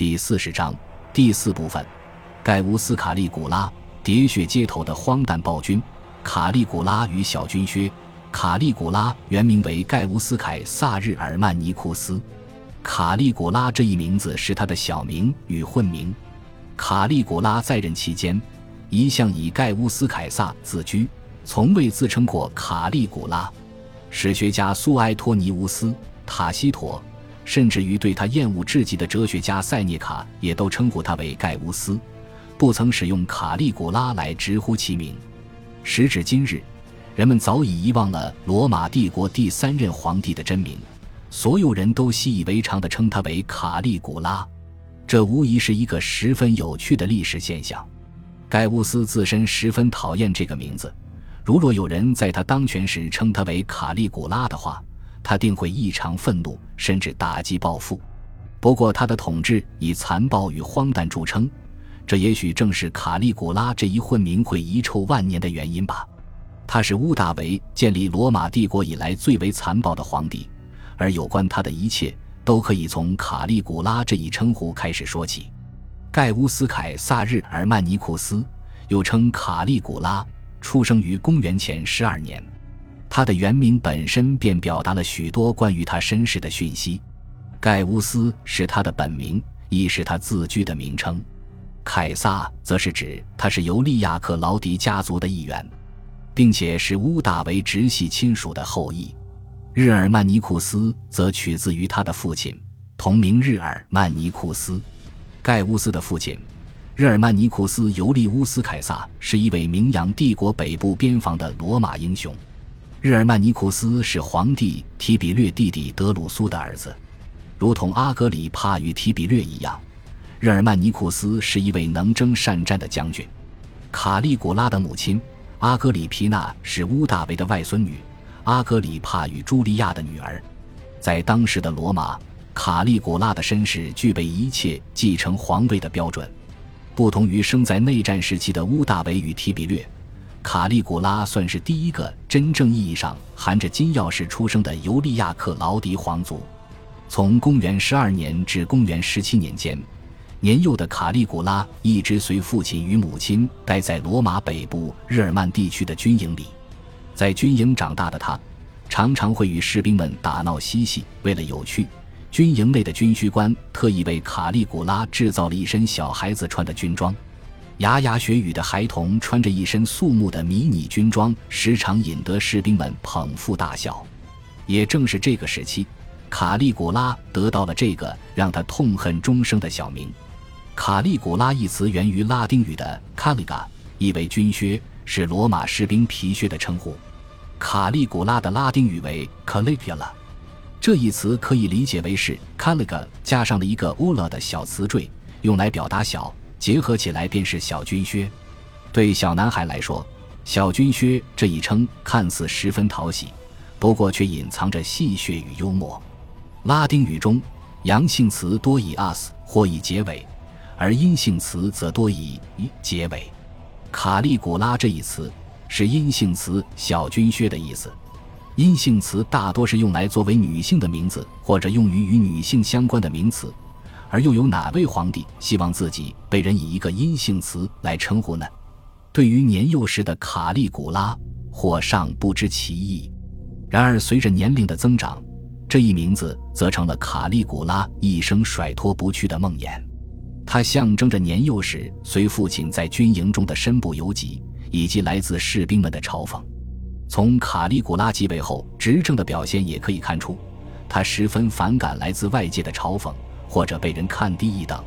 第四十章第四部分：盖乌斯·卡利古拉，喋血街头的荒诞暴君。卡利古拉与小军靴。卡利古拉原名为盖乌斯·凯撒日耳曼尼库斯。卡利古拉这一名字是他的小名与混名。卡利古拉在任期间，一向以盖乌斯·凯撒自居，从未自称过卡利古拉。史学家苏埃托尼乌斯·塔西佗，甚至于对他厌恶至极的哲学家塞涅卡，也都称呼他为盖乌斯，不曾使用卡利古拉来直呼其名。时至今日，人们早已遗忘了罗马帝国第三任皇帝的真名。所有人都习以为常地称他为卡利古拉，这无疑是一个十分有趣的历史现象。盖乌斯自身十分讨厌这个名字，如若有人在他当权时称他为卡利古拉的话，他定会异常愤怒，甚至打击报复。不过，他的统治以残暴与荒诞著称，这也许正是卡利古拉这一混名会遗臭万年的原因吧。他是乌大维建立罗马帝国以来最为残暴的皇帝。而有关他的一切，都可以从卡利古拉这一称呼开始说起。盖乌斯·凯撒日耳曼尼库斯，又称卡利古拉，出生于公元前十二年。他的原名本身便表达了许多关于他身世的讯息。盖乌斯是他的本名，亦是他自居的名称。凯撒则是指他是尤利亚克劳迪家族的一员，并且是乌大维直系亲属的后裔。日耳曼尼库斯则取自于他的父亲，同名日耳曼尼库斯。盖乌斯的父亲，日耳曼尼库斯尤利乌斯凯撒是一位名扬帝国北部边防的罗马英雄。日耳曼尼库斯是皇帝提比略弟弟德鲁苏的儿子，如同阿格里帕与提比略一样，日耳曼尼库斯是一位能征善战的将军。卡利古拉的母亲阿格里皮娜是乌大维的外孙女。阿格里帕与朱莉亚的女儿，在当时的罗马，卡利古拉的身世具备一切继承皇位的标准。不同于生在内战时期的乌大维与提比略，卡利古拉算是第一个真正意义上含着金钥匙出生的尤利亚克劳迪皇族。从公元十二年至公元十七年间，年幼的卡利古拉一直随父亲与母亲待在罗马北部日耳曼地区的军营里。在军营长大的他，常常会与士兵们打闹嬉戏。为了有趣，军营内的军需官特意为卡利古拉制造了一身小孩子穿的军装。牙牙学语的孩童穿着一身肃穆的迷你军装，时常引得士兵们捧腹大笑。也正是这个时期，卡利古拉得到了这个让他痛恨终生的小名。卡利古拉一词源于拉丁语的 “caliga”，意为军靴，是罗马士兵皮靴的称呼。卡利古拉的拉丁语为 Caligula，这一词可以理解为是 Caliga 加上了一个 ula 的小词缀，用来表达小，结合起来便是小军靴。对小男孩来说，小军靴这一称看似十分讨喜，不过却隐藏着戏谑与幽默。拉丁语中，阳性词多以 us 或以结尾，而阴性词则多以以结尾。卡利古拉这一词。是阴性词“小军靴”的意思。阴性词大多是用来作为女性的名字，或者用于与女性相关的名词。而又有哪位皇帝希望自己被人以一个阴性词来称呼呢？对于年幼时的卡利古拉，或尚不知其意。然而，随着年龄的增长，这一名字则成了卡利古拉一生甩脱不去的梦魇。它象征着年幼时随父亲在军营中的身不由己。以及来自士兵们的嘲讽，从卡利古拉继位后执政的表现也可以看出，他十分反感来自外界的嘲讽或者被人看低一等，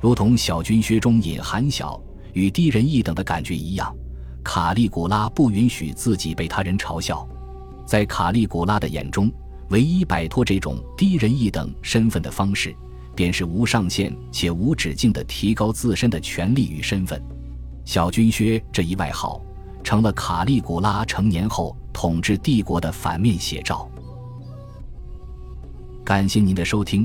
如同小军靴中隐含小与低人一等的感觉一样，卡利古拉不允许自己被他人嘲笑。在卡利古拉的眼中，唯一摆脱这种低人一等身份的方式，便是无上限且无止境地提高自身的权力与身份。小军靴这一外号，成了卡利古拉成年后统治帝国的反面写照。感谢您的收听，